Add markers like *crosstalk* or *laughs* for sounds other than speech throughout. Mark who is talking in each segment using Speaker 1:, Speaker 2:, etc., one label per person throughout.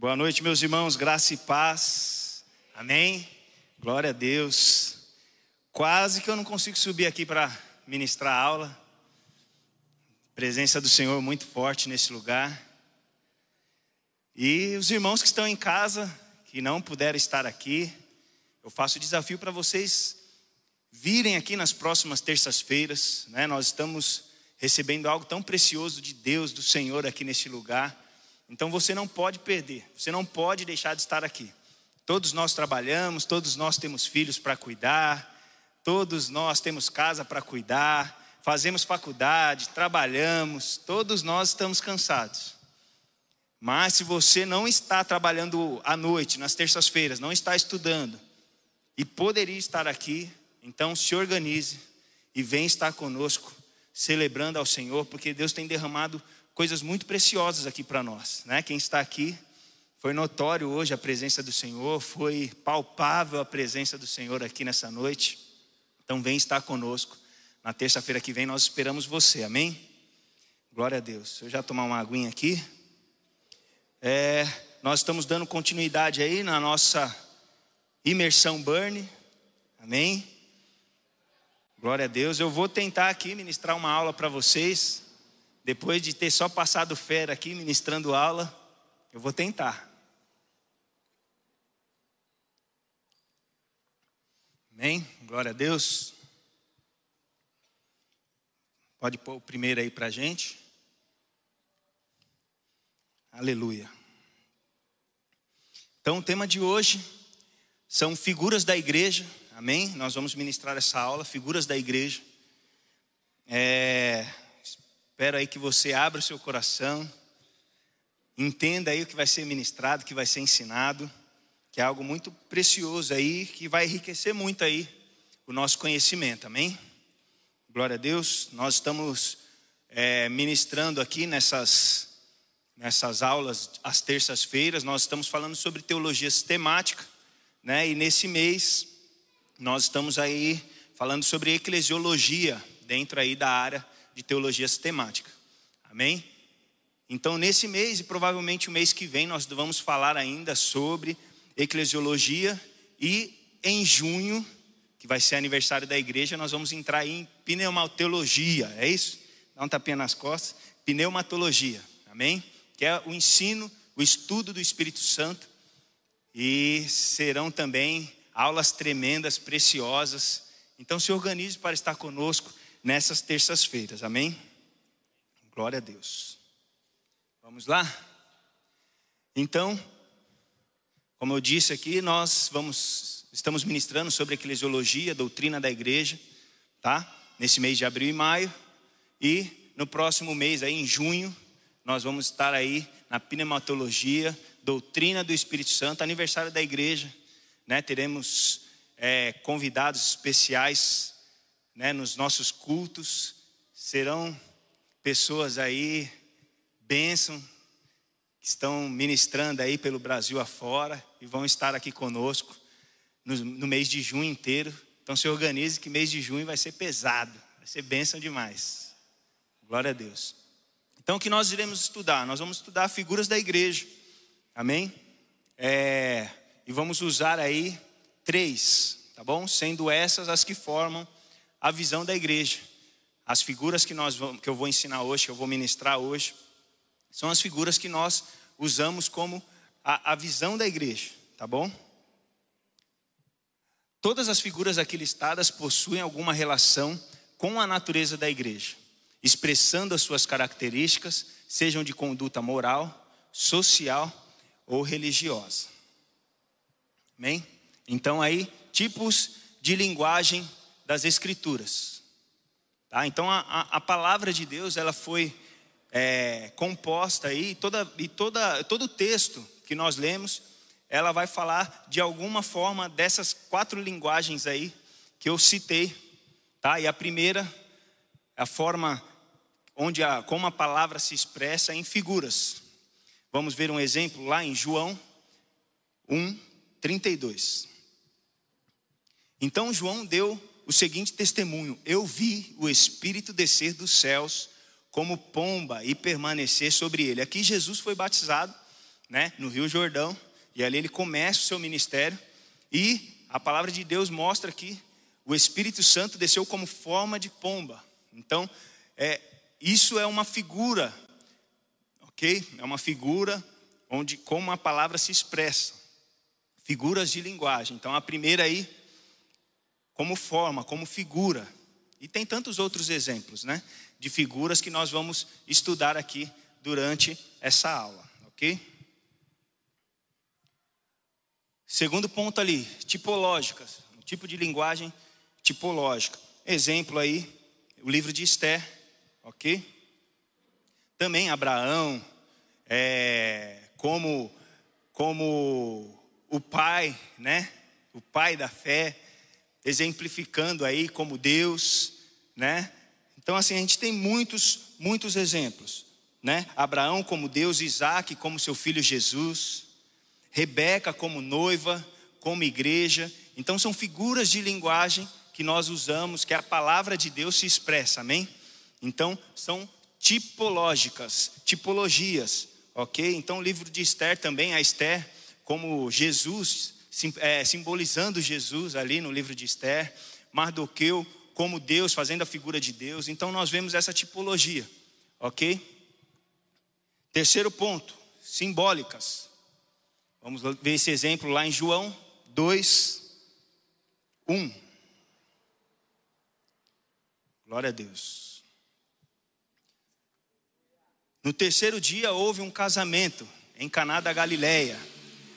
Speaker 1: Boa noite, meus irmãos, graça e paz. Amém? Glória a Deus. Quase que eu não consigo subir aqui para ministrar a aula. Presença do Senhor muito forte nesse lugar. E os irmãos que estão em casa, que não puderam estar aqui, eu faço o desafio para vocês virem aqui nas próximas terças-feiras. Né? Nós estamos recebendo algo tão precioso de Deus, do Senhor aqui neste lugar. Então você não pode perder, você não pode deixar de estar aqui. Todos nós trabalhamos, todos nós temos filhos para cuidar, todos nós temos casa para cuidar, fazemos faculdade, trabalhamos, todos nós estamos cansados. Mas se você não está trabalhando à noite, nas terças-feiras, não está estudando e poderia estar aqui, então se organize e vem estar conosco, celebrando ao Senhor, porque Deus tem derramado coisas muito preciosas aqui para nós, né? Quem está aqui foi notório hoje a presença do Senhor, foi palpável a presença do Senhor aqui nessa noite. Então vem estar conosco. Na terça-feira que vem nós esperamos você, amém? Glória a Deus. Eu já tomar uma aguinha aqui. É, nós estamos dando continuidade aí na nossa imersão Burn, amém? Glória a Deus. Eu vou tentar aqui ministrar uma aula para vocês depois de ter só passado fera aqui ministrando aula, eu vou tentar. Amém? Glória a Deus. Pode pôr o primeiro aí para gente. Aleluia. Então, o tema de hoje são figuras da igreja. Amém? Nós vamos ministrar essa aula, figuras da igreja. É, Espero aí que você abra o seu coração, entenda aí o que vai ser ministrado, o que vai ser ensinado, que é algo muito precioso aí, que vai enriquecer muito aí o nosso conhecimento, amém? Glória a Deus, nós estamos é, ministrando aqui nessas, nessas aulas, às terças-feiras, nós estamos falando sobre teologia sistemática, né? E nesse mês, nós estamos aí falando sobre eclesiologia, dentro aí da área de teologia sistemática. Amém? Então, nesse mês e provavelmente o mês que vem, nós vamos falar ainda sobre eclesiologia e em junho, que vai ser aniversário da igreja, nós vamos entrar em pneumatologia, é isso? Dá um tapinha nas costas. Pneumatologia, amém? Que é o ensino, o estudo do Espírito Santo. E serão também aulas tremendas, preciosas. Então se organize para estar conosco nessas terças-feiras, amém? Glória a Deus. Vamos lá? Então, como eu disse aqui, nós vamos estamos ministrando sobre eclesiologia, doutrina da igreja, tá? Nesse mês de abril e maio e no próximo mês aí em junho, nós vamos estar aí na pneumatologia, doutrina do Espírito Santo, aniversário da igreja, né? Teremos é, convidados especiais né, nos nossos cultos, serão pessoas aí, bênção, que estão ministrando aí pelo Brasil afora e vão estar aqui conosco no, no mês de junho inteiro. Então se organize que mês de junho vai ser pesado, vai ser bênção demais. Glória a Deus. Então o que nós iremos estudar? Nós vamos estudar figuras da igreja, amém? É, e vamos usar aí três, tá bom? Sendo essas as que formam a visão da igreja. As figuras que, nós vamos, que eu vou ensinar hoje, que eu vou ministrar hoje, são as figuras que nós usamos como a, a visão da igreja, tá bom? Todas as figuras aqui listadas possuem alguma relação com a natureza da igreja, expressando as suas características, sejam de conduta moral, social ou religiosa. Amém? Então aí, tipos de linguagem das Escrituras. Tá? Então a, a, palavra de Deus ela foi é, composta aí, toda, e toda, todo o texto que nós lemos, ela vai falar de alguma forma dessas quatro linguagens aí que eu citei. Tá? E a primeira, a forma onde a, como a palavra se expressa em figuras. Vamos ver um exemplo lá em João 1, 32. Então João deu o seguinte testemunho: Eu vi o Espírito descer dos céus como pomba e permanecer sobre ele. Aqui Jesus foi batizado né, no Rio Jordão, e ali ele começa o seu ministério, e a palavra de Deus mostra que o Espírito Santo desceu como forma de pomba. Então, é, isso é uma figura, ok? É uma figura onde como a palavra se expressa, figuras de linguagem. Então, a primeira aí, como forma, como figura. E tem tantos outros exemplos, né? De figuras que nós vamos estudar aqui durante essa aula, ok? Segundo ponto ali, tipológicas, um tipo de linguagem tipológica. Exemplo aí, o livro de Esther, ok? Também Abraão, é, como, como o pai, né? O pai da fé, exemplificando aí como Deus, né? Então assim, a gente tem muitos, muitos exemplos, né? Abraão como Deus, Isaac como seu filho Jesus, Rebeca como noiva, como igreja. Então são figuras de linguagem que nós usamos, que a palavra de Deus se expressa, amém? Então são tipológicas, tipologias, ok? Então o livro de Esther também, a Esther como Jesus, simbolizando Jesus ali no livro de Esther, Mardoqueu como Deus, fazendo a figura de Deus. Então nós vemos essa tipologia, ok? Terceiro ponto, simbólicas. Vamos ver esse exemplo lá em João 2, 1. Glória a Deus. No terceiro dia houve um casamento em Caná da Galileia.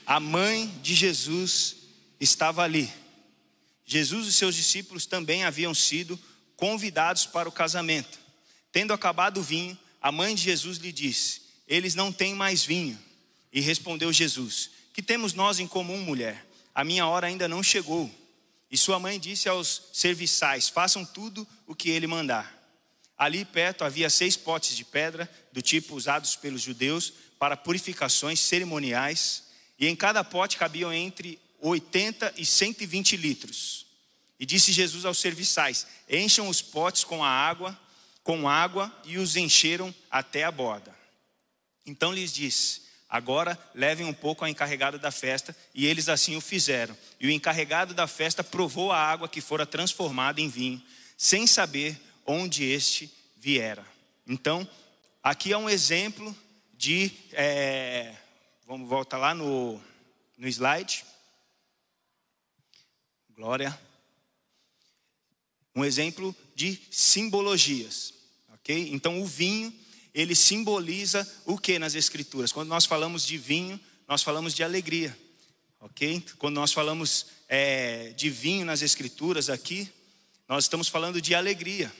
Speaker 1: A mãe de Jesus estava ali. Jesus e seus discípulos também haviam sido convidados para o casamento. Tendo acabado o vinho, a mãe de Jesus lhe disse: Eles não têm mais vinho. E respondeu Jesus: Que temos nós em comum, mulher? A minha hora ainda não chegou. E sua mãe disse aos serviçais: Façam tudo o que ele mandar. Ali perto havia seis potes de pedra, do tipo usados pelos judeus para purificações cerimoniais, e em cada pote cabiam entre 80 e 120 litros. E disse Jesus aos serviçais: Encham os potes com a água, com água, e os encheram até a borda. Então lhes disse: Agora levem um pouco ao encarregado da festa, e eles assim o fizeram. E o encarregado da festa provou a água que fora transformada em vinho, sem saber onde este viera. Então, aqui é um exemplo de. É, vamos voltar lá no, no slide. Glória. Um exemplo de simbologias, ok? Então, o vinho ele simboliza o que nas Escrituras? Quando nós falamos de vinho, nós falamos de alegria, ok? Quando nós falamos é, de vinho nas Escrituras aqui, nós estamos falando de alegria.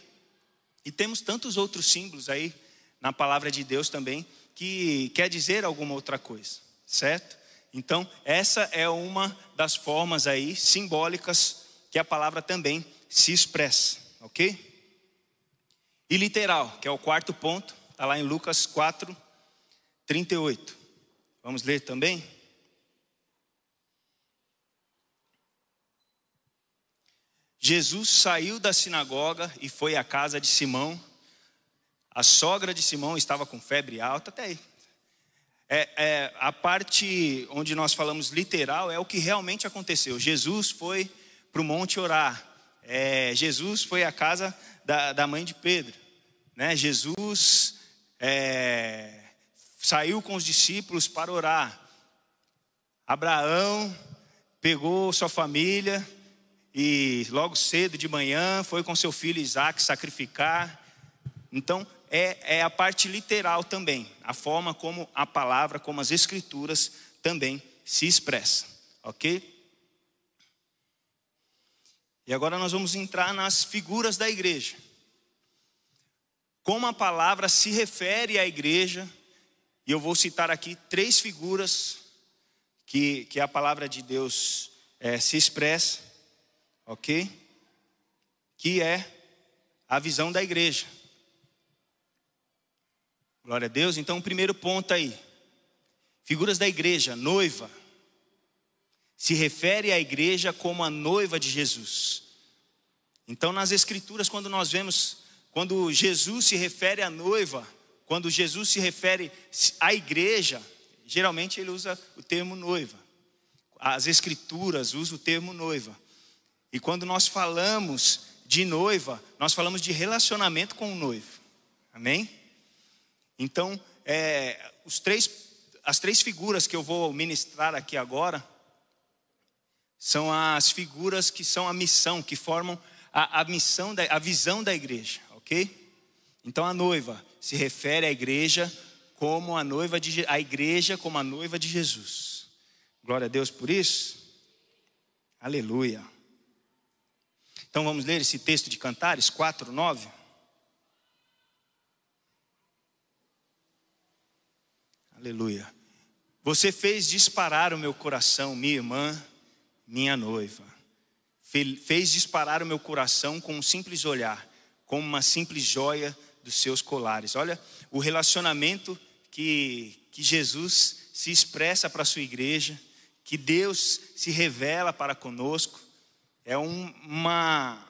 Speaker 1: E temos tantos outros símbolos aí na palavra de Deus também que quer dizer alguma outra coisa, certo? Então, essa é uma das formas aí simbólicas que a palavra também se expressa, ok? E literal, que é o quarto ponto, Está lá em Lucas 4, 38. Vamos ler também? Jesus saiu da sinagoga e foi à casa de Simão. A sogra de Simão estava com febre alta, até aí. É, é, a parte onde nós falamos literal é o que realmente aconteceu. Jesus foi para o monte orar. É, Jesus foi à casa da, da mãe de Pedro. Né? Jesus é, saiu com os discípulos para orar. Abraão pegou sua família e logo cedo de manhã foi com seu filho Isaac sacrificar. Então, é, é a parte literal também, a forma como a palavra, como as escrituras também se expressa, ok? E agora nós vamos entrar nas figuras da igreja como a palavra se refere à igreja, e eu vou citar aqui três figuras que, que a palavra de Deus é, se expressa, ok? Que é a visão da igreja. Glória a Deus. Então, o primeiro ponto aí, figuras da igreja, noiva, se refere à igreja como a noiva de Jesus. Então, nas Escrituras, quando nós vemos quando Jesus se refere à noiva, quando Jesus se refere à igreja, geralmente ele usa o termo noiva. As escrituras usam o termo noiva. E quando nós falamos de noiva, nós falamos de relacionamento com o noivo. Amém? Então, é, os três, as três figuras que eu vou ministrar aqui agora são as figuras que são a missão, que formam a, a missão, da, a visão da igreja, ok? Então a noiva se refere à igreja como a noiva de a igreja como a noiva de Jesus. Glória a Deus por isso. Aleluia. Então vamos ler esse texto de Cantares 4, 9. Aleluia. Você fez disparar o meu coração, minha irmã, minha noiva. Fez disparar o meu coração com um simples olhar, como uma simples joia dos seus colares. Olha o relacionamento que, que Jesus se expressa para a sua igreja, que Deus se revela para conosco. É um, uma,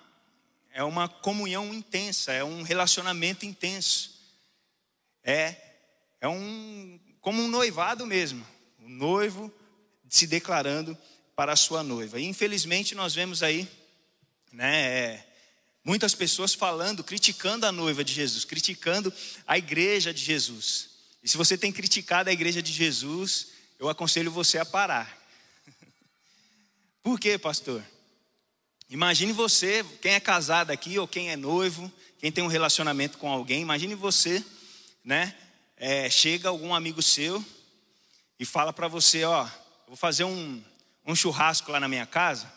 Speaker 1: é uma comunhão intensa, é um relacionamento intenso. É, é um como um noivado mesmo, o noivo se declarando para a sua noiva. E infelizmente nós vemos aí, né, é, muitas pessoas falando, criticando a noiva de Jesus, criticando a igreja de Jesus. E se você tem criticado a igreja de Jesus, eu aconselho você a parar. *laughs* Por quê, pastor? Imagine você, quem é casado aqui ou quem é noivo, quem tem um relacionamento com alguém, imagine você, né, é, chega algum amigo seu e fala para você, ó, vou fazer um, um churrasco lá na minha casa,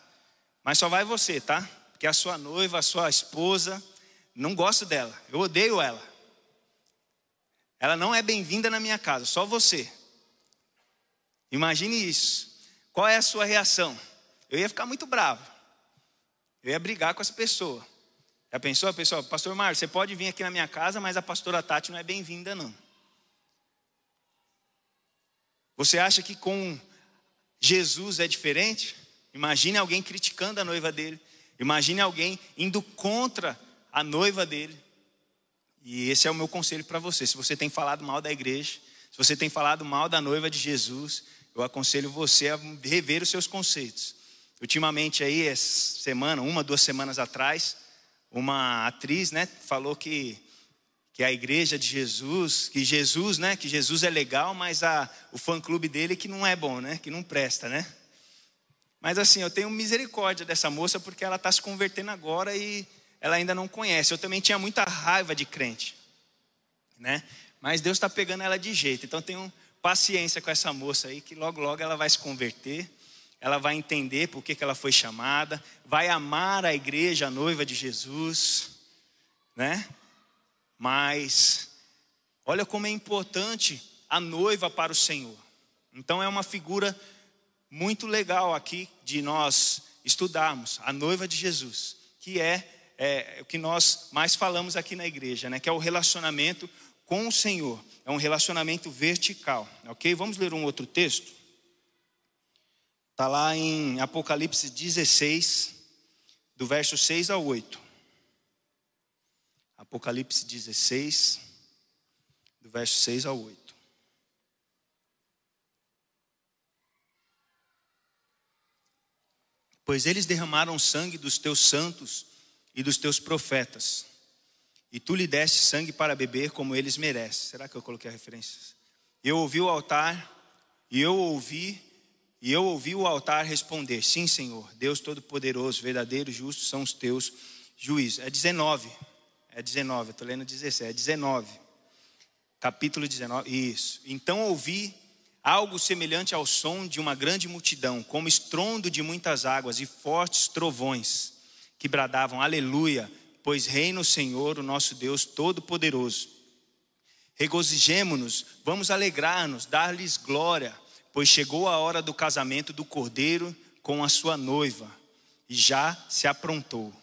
Speaker 1: mas só vai você, tá? Porque a sua noiva, a sua esposa, não gosto dela, eu odeio ela. Ela não é bem-vinda na minha casa, só você. Imagine isso. Qual é a sua reação? Eu ia ficar muito bravo. Eu ia brigar com essa pessoa. Já pensou, pessoal? Pastor Mário, você pode vir aqui na minha casa, mas a pastora Tati não é bem-vinda, não. Você acha que com Jesus é diferente? Imagine alguém criticando a noiva dele. Imagine alguém indo contra a noiva dele. E esse é o meu conselho para você. Se você tem falado mal da igreja, se você tem falado mal da noiva de Jesus, eu aconselho você a rever os seus conceitos. Ultimamente aí, essa semana, uma, duas semanas atrás, uma atriz, né, falou que que é a igreja de Jesus, que Jesus, né, que Jesus é legal, mas a, o fã-clube dele que não é bom, né, que não presta, né? Mas assim, eu tenho misericórdia dessa moça porque ela está se convertendo agora e ela ainda não conhece. Eu também tinha muita raiva de crente, né? Mas Deus está pegando ela de jeito. Então tenho paciência com essa moça aí, que logo logo ela vai se converter, ela vai entender por que, que ela foi chamada, vai amar a igreja, a noiva de Jesus, né? Mas olha como é importante a noiva para o Senhor. Então é uma figura muito legal aqui de nós estudarmos a noiva de Jesus, que é, é o que nós mais falamos aqui na igreja, né? Que é o relacionamento com o Senhor. É um relacionamento vertical, ok? Vamos ler um outro texto. Está lá em Apocalipse 16, do verso 6 ao 8. Apocalipse 16, do verso 6 ao 8. Pois eles derramaram sangue dos teus santos e dos teus profetas, e tu lhe deste sangue para beber como eles merecem. Será que eu coloquei a referência? Eu ouvi o altar, e eu ouvi, e eu ouvi o altar responder: Sim, Senhor, Deus Todo-Poderoso, verdadeiro justo são os teus juízos. É 19. É 19, eu estou lendo 16, é 19. Capítulo 19, isso. Então ouvi algo semelhante ao som de uma grande multidão, como estrondo de muitas águas e fortes trovões, que bradavam: Aleluia, pois reina o Senhor, o nosso Deus Todo-Poderoso. Regozijemo-nos, vamos alegrar-nos, dar-lhes glória, pois chegou a hora do casamento do cordeiro com a sua noiva, e já se aprontou.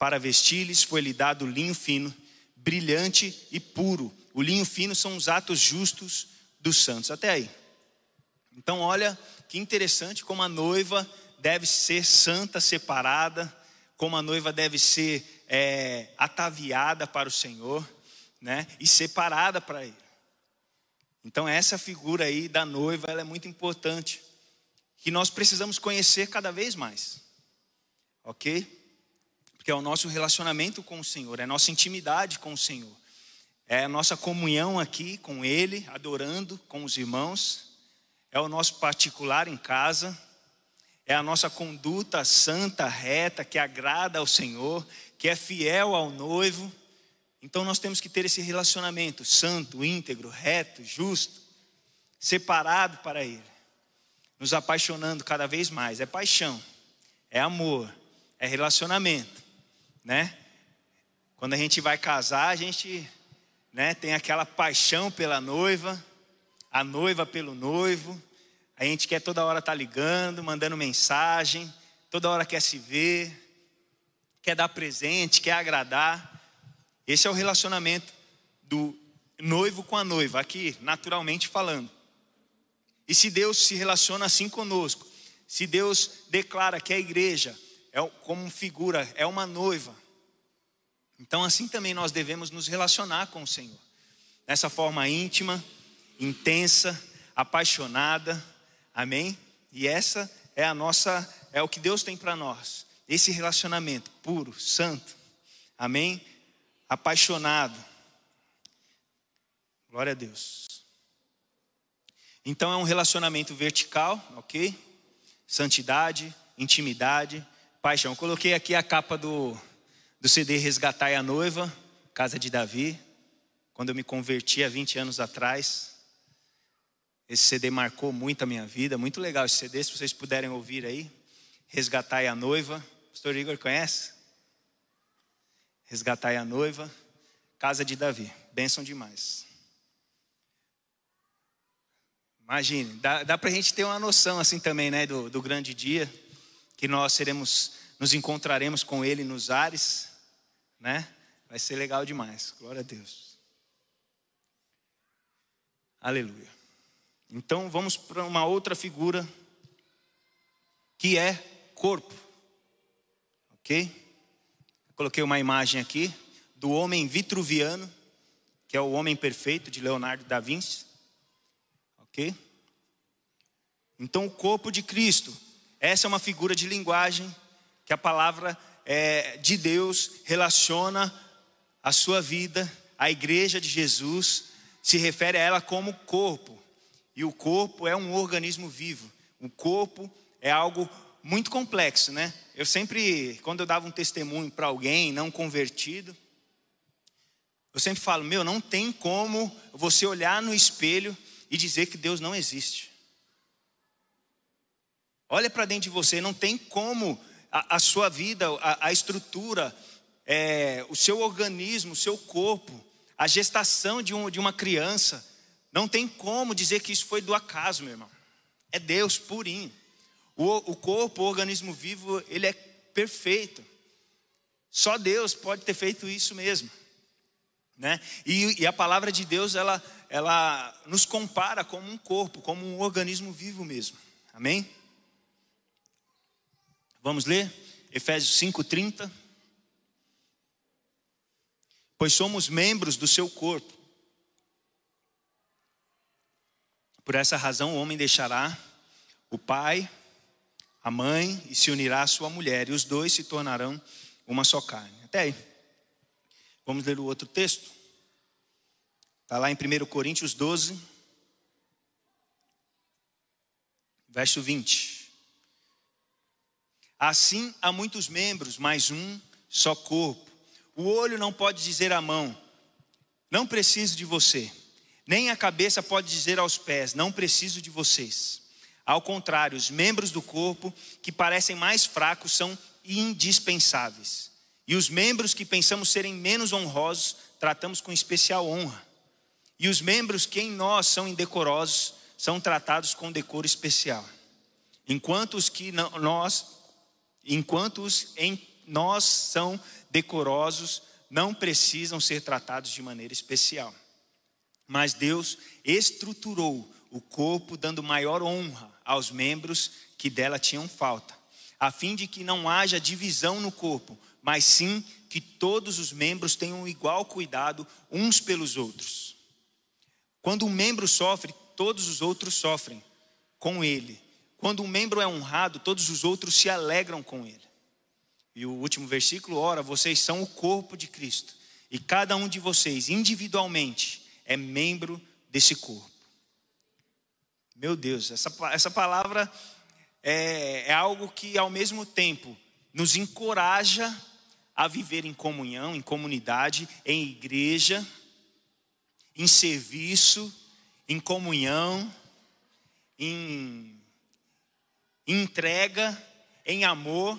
Speaker 1: Para vestir-lhes foi-lhe dado linho fino, brilhante e puro. O linho fino são os atos justos dos santos. Até aí. Então, olha que interessante como a noiva deve ser santa, separada, como a noiva deve ser é, ataviada para o Senhor, né? E separada para Ele. Então essa figura aí da noiva, ela é muito importante, que nós precisamos conhecer cada vez mais. OK? Porque é o nosso relacionamento com o Senhor, é a nossa intimidade com o Senhor. É a nossa comunhão aqui com ele, adorando com os irmãos. É o nosso particular em casa. É a nossa conduta santa, reta, que agrada ao Senhor, que é fiel ao noivo. Então nós temos que ter esse relacionamento santo, íntegro, reto, justo, separado para Ele, nos apaixonando cada vez mais. É paixão, é amor, é relacionamento, né? Quando a gente vai casar, a gente né, tem aquela paixão pela noiva, a noiva pelo noivo. A gente quer toda hora estar tá ligando, mandando mensagem, toda hora quer se ver, quer dar presente, quer agradar. Esse é o relacionamento do noivo com a noiva, aqui, naturalmente falando. E se Deus se relaciona assim conosco, se Deus declara que a igreja é como figura, é uma noiva, então assim também nós devemos nos relacionar com o Senhor, dessa forma íntima, intensa, apaixonada, amém? E essa é a nossa, é o que Deus tem para nós, esse relacionamento puro, santo, amém? apaixonado. Glória a Deus. Então é um relacionamento vertical, ok? Santidade, intimidade, paixão. coloquei aqui a capa do, do CD Resgatar a Noiva, Casa de Davi, quando eu me converti há 20 anos atrás. Esse CD marcou muito a minha vida, muito legal esse CD, se vocês puderem ouvir aí. Resgatar a Noiva. Pastor Igor conhece? Resgatai a noiva, casa de Davi. Bênção demais. Imagine, dá, dá para a gente ter uma noção assim também, né, do, do grande dia, que nós seremos, nos encontraremos com Ele nos ares, né? Vai ser legal demais. Glória a Deus. Aleluia. Então vamos para uma outra figura que é corpo. Ok? Coloquei uma imagem aqui do homem vitruviano, que é o homem perfeito de Leonardo da Vinci. Ok? Então, o corpo de Cristo, essa é uma figura de linguagem que a palavra é, de Deus relaciona a sua vida, a igreja de Jesus, se refere a ela como corpo. E o corpo é um organismo vivo. O corpo é algo muito complexo, né? Eu sempre, quando eu dava um testemunho para alguém não convertido, eu sempre falo: meu, não tem como você olhar no espelho e dizer que Deus não existe. Olha para dentro de você, não tem como a, a sua vida, a, a estrutura, é, o seu organismo, o seu corpo, a gestação de, um, de uma criança, não tem como dizer que isso foi do acaso, meu irmão. É Deus purinho. O, o corpo, o organismo vivo, ele é perfeito. Só Deus pode ter feito isso mesmo. Né? E, e, a palavra de Deus, ela, ela nos compara como um corpo, como um organismo vivo mesmo. Amém? Vamos ler? Efésios 5,30. Pois somos membros do seu corpo. Por essa razão, o homem deixará o pai a mãe e se unirá à sua mulher, e os dois se tornarão uma só carne. Até aí. Vamos ler o outro texto. Está lá em 1 Coríntios 12, verso 20. Assim há muitos membros, mas um só corpo. O olho não pode dizer à mão, não preciso de você. Nem a cabeça pode dizer aos pés, não preciso de vocês. Ao contrário, os membros do corpo que parecem mais fracos são indispensáveis. E os membros que pensamos serem menos honrosos, tratamos com especial honra. E os membros que em nós são indecorosos, são tratados com decoro especial. Enquanto os que nós, enquanto os em nós são decorosos, não precisam ser tratados de maneira especial. Mas Deus estruturou o corpo dando maior honra aos membros que dela tinham falta, a fim de que não haja divisão no corpo, mas sim que todos os membros tenham igual cuidado uns pelos outros. Quando um membro sofre, todos os outros sofrem com ele. Quando um membro é honrado, todos os outros se alegram com ele. E o último versículo, ora, vocês são o corpo de Cristo, e cada um de vocês, individualmente, é membro desse corpo. Meu Deus, essa, essa palavra é, é algo que, ao mesmo tempo, nos encoraja a viver em comunhão, em comunidade, em igreja, em serviço, em comunhão, em, entrega, em amor,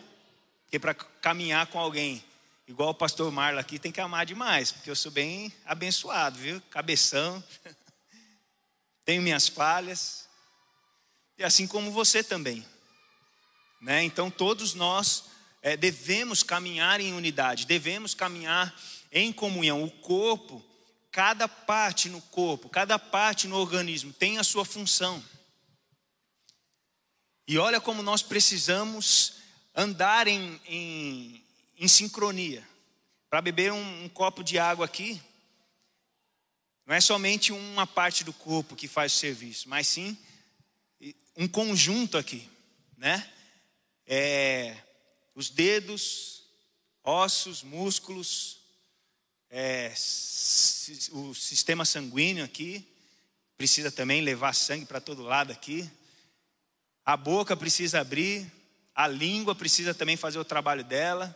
Speaker 1: porque para caminhar com alguém, igual o pastor Marlon aqui, tem que amar demais, porque eu sou bem abençoado, viu? Cabeção, *laughs* tenho minhas falhas, e assim como você também. Né? Então, todos nós é, devemos caminhar em unidade, devemos caminhar em comunhão. O corpo, cada parte no corpo, cada parte no organismo tem a sua função. E olha como nós precisamos andar em, em, em sincronia. Para beber um, um copo de água aqui, não é somente uma parte do corpo que faz o serviço, mas sim um conjunto aqui, né? É, os dedos, ossos, músculos, é, o sistema sanguíneo aqui precisa também levar sangue para todo lado aqui. A boca precisa abrir, a língua precisa também fazer o trabalho dela.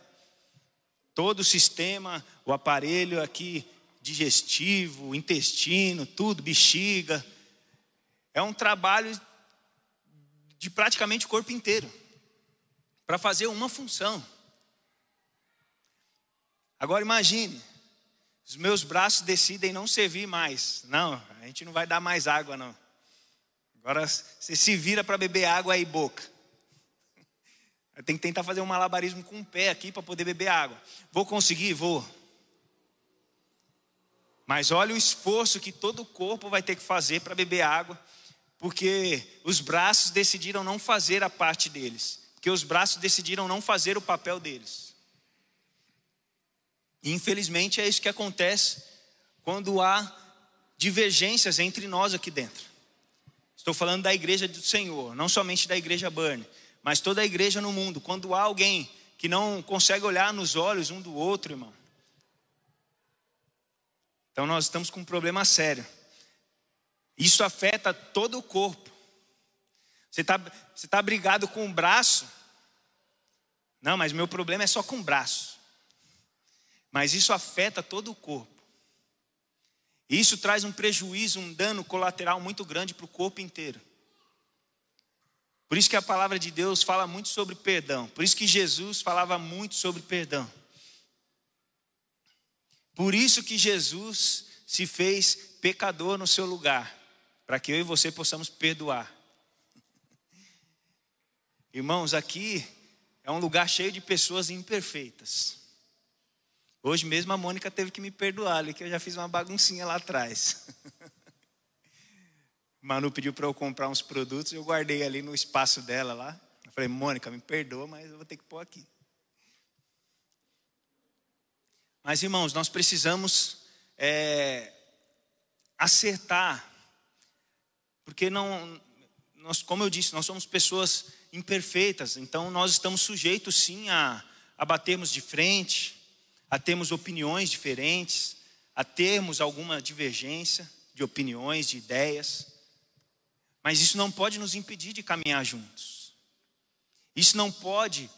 Speaker 1: Todo o sistema, o aparelho aqui digestivo, intestino, tudo, bexiga. É um trabalho de praticamente o corpo inteiro para fazer uma função. Agora imagine, os meus braços decidem não servir mais. Não, a gente não vai dar mais água, não. Agora você se vira para beber água aí, boca. Tenho que tentar fazer um malabarismo com o pé aqui para poder beber água. Vou conseguir? Vou. Mas olha o esforço que todo o corpo vai ter que fazer para beber água porque os braços decidiram não fazer a parte deles, porque os braços decidiram não fazer o papel deles. Infelizmente é isso que acontece quando há divergências entre nós aqui dentro. Estou falando da igreja do Senhor, não somente da igreja Burn, mas toda a igreja no mundo. Quando há alguém que não consegue olhar nos olhos um do outro, irmão. Então nós estamos com um problema sério. Isso afeta todo o corpo. Você está você tá brigado com o braço? Não, mas meu problema é só com o braço. Mas isso afeta todo o corpo. E isso traz um prejuízo, um dano colateral muito grande para o corpo inteiro. Por isso que a palavra de Deus fala muito sobre perdão. Por isso que Jesus falava muito sobre perdão. Por isso que Jesus se fez pecador no seu lugar para que eu e você possamos perdoar. Irmãos, aqui é um lugar cheio de pessoas imperfeitas. Hoje mesmo a Mônica teve que me perdoar, ali que eu já fiz uma baguncinha lá atrás. *laughs* Manu pediu para eu comprar uns produtos, eu guardei ali no espaço dela lá. Eu falei, Mônica, me perdoa, mas eu vou ter que pôr aqui. Mas irmãos, nós precisamos é, acertar porque não, nós, como eu disse, nós somos pessoas imperfeitas, então nós estamos sujeitos sim a, a batermos de frente, a termos opiniões diferentes, a termos alguma divergência de opiniões, de ideias. Mas isso não pode nos impedir de caminhar juntos. Isso não pode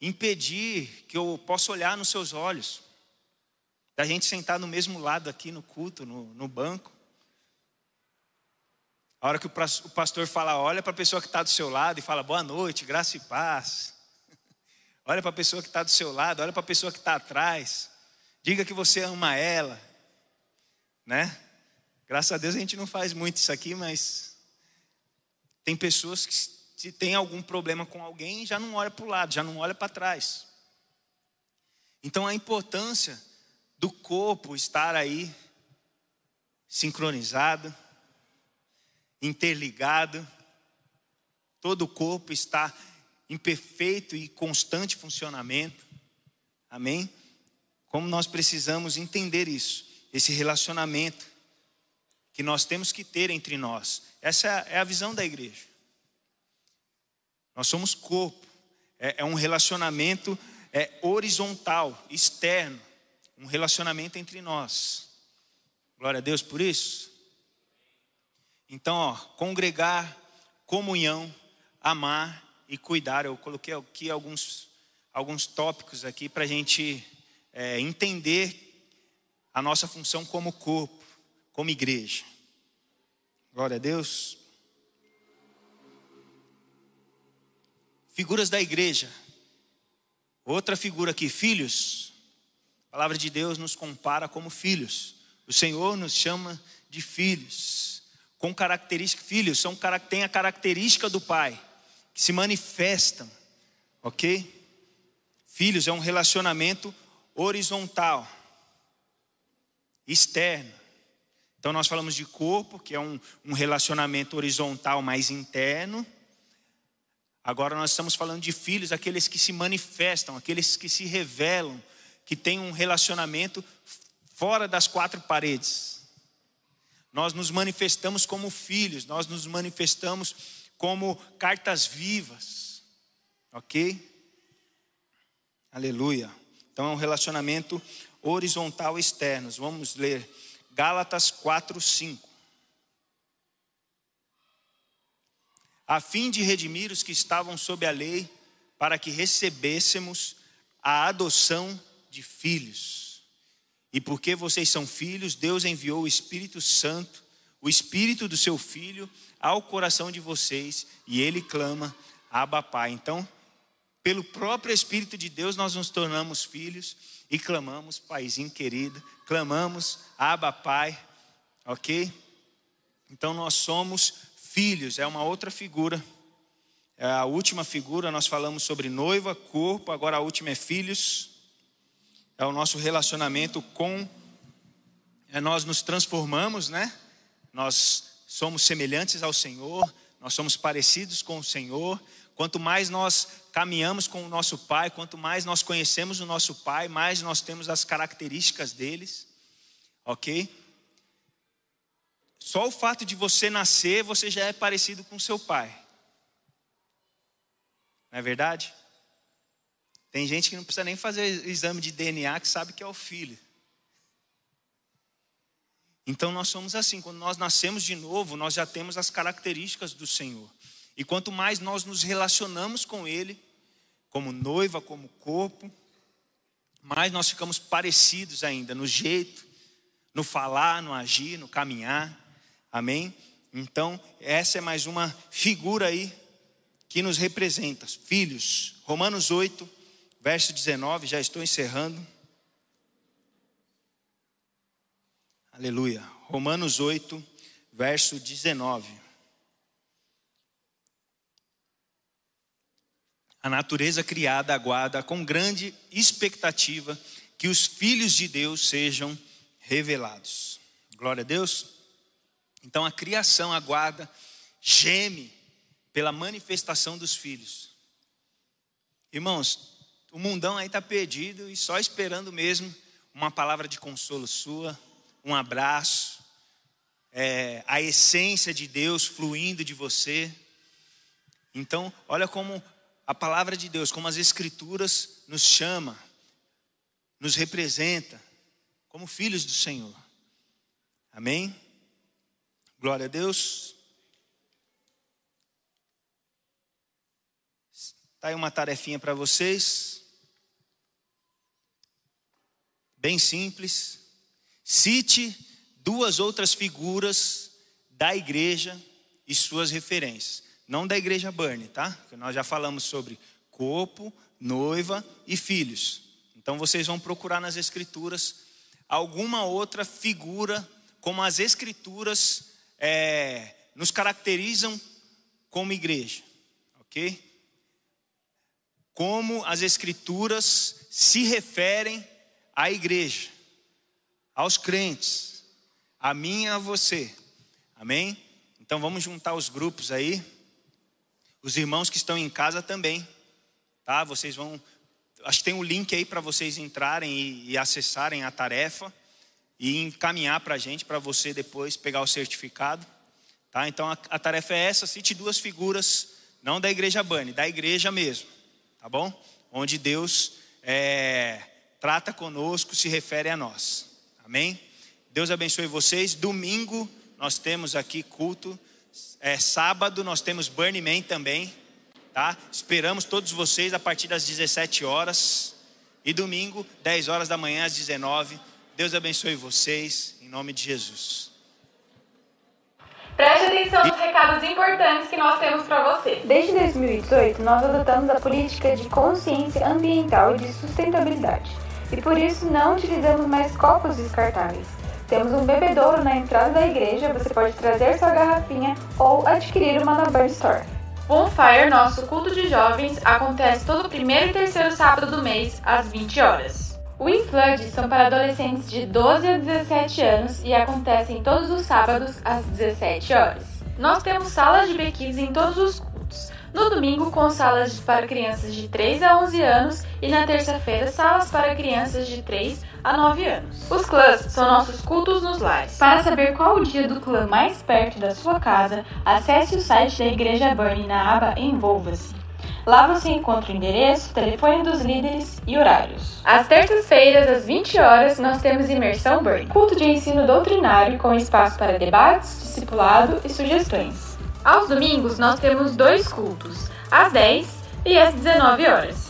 Speaker 1: impedir que eu possa olhar nos seus olhos, da gente sentar no mesmo lado aqui no culto, no, no banco, a hora que o pastor fala, olha para a pessoa que está do seu lado e fala boa noite, graça e paz. Olha para a pessoa que está do seu lado, olha para a pessoa que está atrás. Diga que você ama ela, né? Graças a Deus a gente não faz muito isso aqui, mas tem pessoas que se tem algum problema com alguém já não olha para o lado, já não olha para trás. Então a importância do corpo estar aí sincronizado interligado, todo o corpo está em perfeito e constante funcionamento. Amém? Como nós precisamos entender isso, esse relacionamento que nós temos que ter entre nós. Essa é a visão da igreja. Nós somos corpo, é, é um relacionamento é, horizontal, externo, um relacionamento entre nós. Glória a Deus por isso. Então, ó, congregar, comunhão, amar e cuidar. Eu coloquei aqui alguns, alguns tópicos aqui para a gente é, entender a nossa função como corpo, como igreja. Glória a Deus. Figuras da igreja. Outra figura aqui, filhos. A palavra de Deus nos compara como filhos. O Senhor nos chama de filhos. Com características, filhos são têm a característica do pai, que se manifestam, ok? Filhos é um relacionamento horizontal, externo. Então nós falamos de corpo, que é um, um relacionamento horizontal mais interno. Agora nós estamos falando de filhos, aqueles que se manifestam, aqueles que se revelam, que têm um relacionamento fora das quatro paredes. Nós nos manifestamos como filhos, nós nos manifestamos como cartas vivas, ok? Aleluia. Então é um relacionamento horizontal externo. Vamos ler Gálatas 4, 5. A fim de redimir os que estavam sob a lei, para que recebêssemos a adoção de filhos. E porque vocês são filhos, Deus enviou o Espírito Santo, o Espírito do seu Filho, ao coração de vocês, e ele clama, Abba Pai. Então, pelo próprio Espírito de Deus, nós nos tornamos filhos e clamamos, Paizinho querido, clamamos, Abba Pai, ok? Então nós somos filhos, é uma outra figura. É a última figura, nós falamos sobre noiva, corpo, agora a última é filhos. É o nosso relacionamento com. É, nós nos transformamos, né? Nós somos semelhantes ao Senhor, nós somos parecidos com o Senhor, Quanto mais nós caminhamos com o nosso Pai, quanto mais nós conhecemos o nosso Pai, mais nós temos as características deles, ok? Só o fato de você nascer, você já é parecido com seu pai. Não é verdade? Tem gente que não precisa nem fazer exame de DNA que sabe que é o filho. Então nós somos assim, quando nós nascemos de novo, nós já temos as características do Senhor. E quanto mais nós nos relacionamos com Ele, como noiva, como corpo, mais nós ficamos parecidos ainda no jeito, no falar, no agir, no caminhar. Amém? Então, essa é mais uma figura aí que nos representa. Filhos, Romanos 8, verso 19, já estou encerrando. Aleluia. Romanos 8, verso 19. A natureza criada aguarda com grande expectativa que os filhos de Deus sejam revelados. Glória a Deus. Então a criação aguarda, geme pela manifestação dos filhos. Irmãos, o mundão aí está perdido e só esperando mesmo uma palavra de consolo sua, um abraço, é, a essência de Deus fluindo de você. Então, olha como a palavra de Deus, como as Escrituras nos chama, nos representa como filhos do Senhor. Amém? Glória a Deus. Está aí uma tarefinha para vocês. Bem simples. Cite duas outras figuras da igreja e suas referências não da igreja Burn, tá? Porque nós já falamos sobre corpo, noiva e filhos. Então vocês vão procurar nas escrituras alguma outra figura, como as escrituras é, nos caracterizam como igreja, ok? Como as escrituras se referem à igreja, aos crentes, a mim e a você, amém? Então vamos juntar os grupos aí. Os irmãos que estão em casa também, tá? Vocês vão, acho que tem um link aí para vocês entrarem e, e, acessarem a tarefa. e encaminhar para a gente, para você depois pegar o certificado. Tá? Então a, a, tarefa é essa: cite duas figuras, não da igreja Bani, da igreja mesmo, tá bom? Onde Deus é, trata conosco, se refere a nós. Amém? Deus abençoe vocês. Domingo nós temos aqui culto. É, sábado nós temos Burning Man também, tá? Esperamos todos vocês a partir das 17 horas. E domingo, 10 horas da manhã às 19. Deus abençoe vocês, em nome de Jesus.
Speaker 2: Preste atenção nos recados importantes que nós temos para você.
Speaker 3: Desde 2018, nós adotamos a política de consciência ambiental e de sustentabilidade. E por isso não utilizamos mais copos descartáveis. Temos um bebedouro na entrada da igreja, você pode trazer sua garrafinha ou adquirir uma na Burn Store.
Speaker 2: Bonfire, nosso culto de jovens, acontece todo primeiro e terceiro sábado do mês, às 20 horas. O Inflood são para adolescentes de 12 a 17 anos e acontecem todos os sábados, às 17 horas. Nós temos salas de bequids em todos os cultos. No domingo, com salas para crianças de 3 a 11 anos e na terça-feira, salas para crianças de 3 a 9 anos. Os clãs são nossos cultos nos lares. Para saber qual o dia do clã mais perto da sua casa, acesse o site da Igreja Burn na aba Envolva-se. Lá você encontra o endereço, telefone dos líderes e horários. Às terças-feiras, às 20 horas, nós temos Imersão Burn, culto de ensino doutrinário com espaço para debates, discipulado e sugestões. Aos domingos, nós temos dois cultos, às 10 e às 19 horas.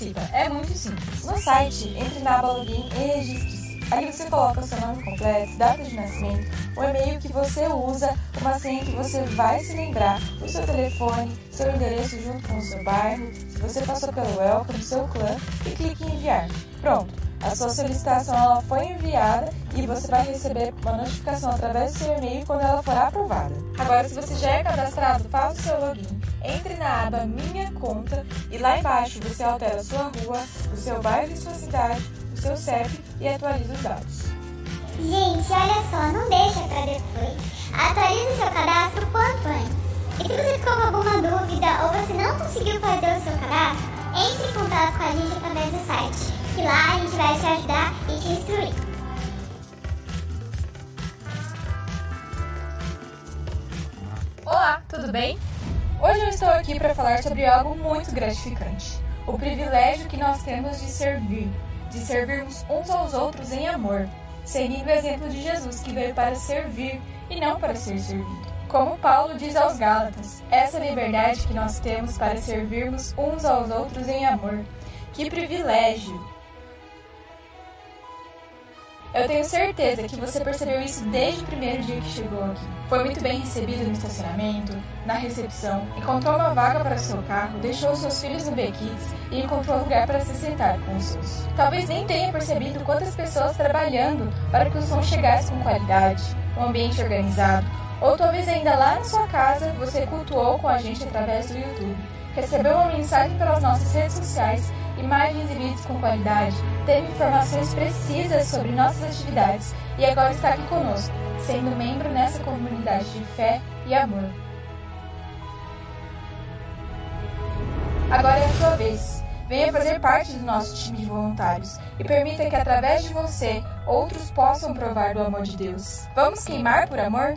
Speaker 2: Participa. É muito simples.
Speaker 3: No site, entre na aba login e registre-se. Ali você coloca o seu nome completo, data de nascimento, o e-mail que você usa, uma senha que você vai se lembrar, o seu telefone, seu endereço junto com o seu bairro, se você passou pelo Welcome, seu clã e clique em enviar. Pronto! A sua solicitação ela foi enviada e você vai receber uma notificação através do seu e-mail quando ela for aprovada. Agora, se você já é cadastrado, faça o seu login, entre na aba Minha Conta e lá embaixo você altera sua rua, o seu bairro e sua cidade, o seu CEP e atualiza os dados.
Speaker 4: Gente, olha só, não deixa para depois. Atualize o seu cadastro quanto antes. E se você ficou com alguma dúvida ou você não conseguiu fazer o seu cadastro, entre em contato com a gente através do site que lá a gente vai te ajudar e te instruir.
Speaker 2: Olá, tudo bem? Hoje eu estou aqui para falar sobre algo muito gratificante: o privilégio que nós temos de servir, de servirmos uns aos outros em amor, seguindo o exemplo de Jesus que veio para servir e não para ser servido. Como Paulo diz aos Gálatas, essa liberdade que nós temos para servirmos uns aos outros em amor. Que privilégio! Eu tenho certeza que você percebeu isso desde o primeiro dia que chegou aqui. Foi muito bem recebido no estacionamento, na recepção, encontrou uma vaga para seu carro, deixou seus filhos no B-Kids e encontrou lugar para se sentar com os seus. Talvez nem tenha percebido quantas pessoas trabalhando para que o som chegasse com qualidade, um ambiente organizado, ou talvez ainda lá na sua casa você cultuou com a gente através do YouTube, recebeu uma mensagem pelas nossas redes sociais imagens e vídeos com qualidade, teve informações precisas sobre nossas atividades e agora está aqui conosco, sendo membro nessa comunidade de fé e amor. Agora é a sua vez. Venha fazer parte do nosso time de voluntários e permita que através de você outros possam provar do amor de Deus. Vamos queimar por amor?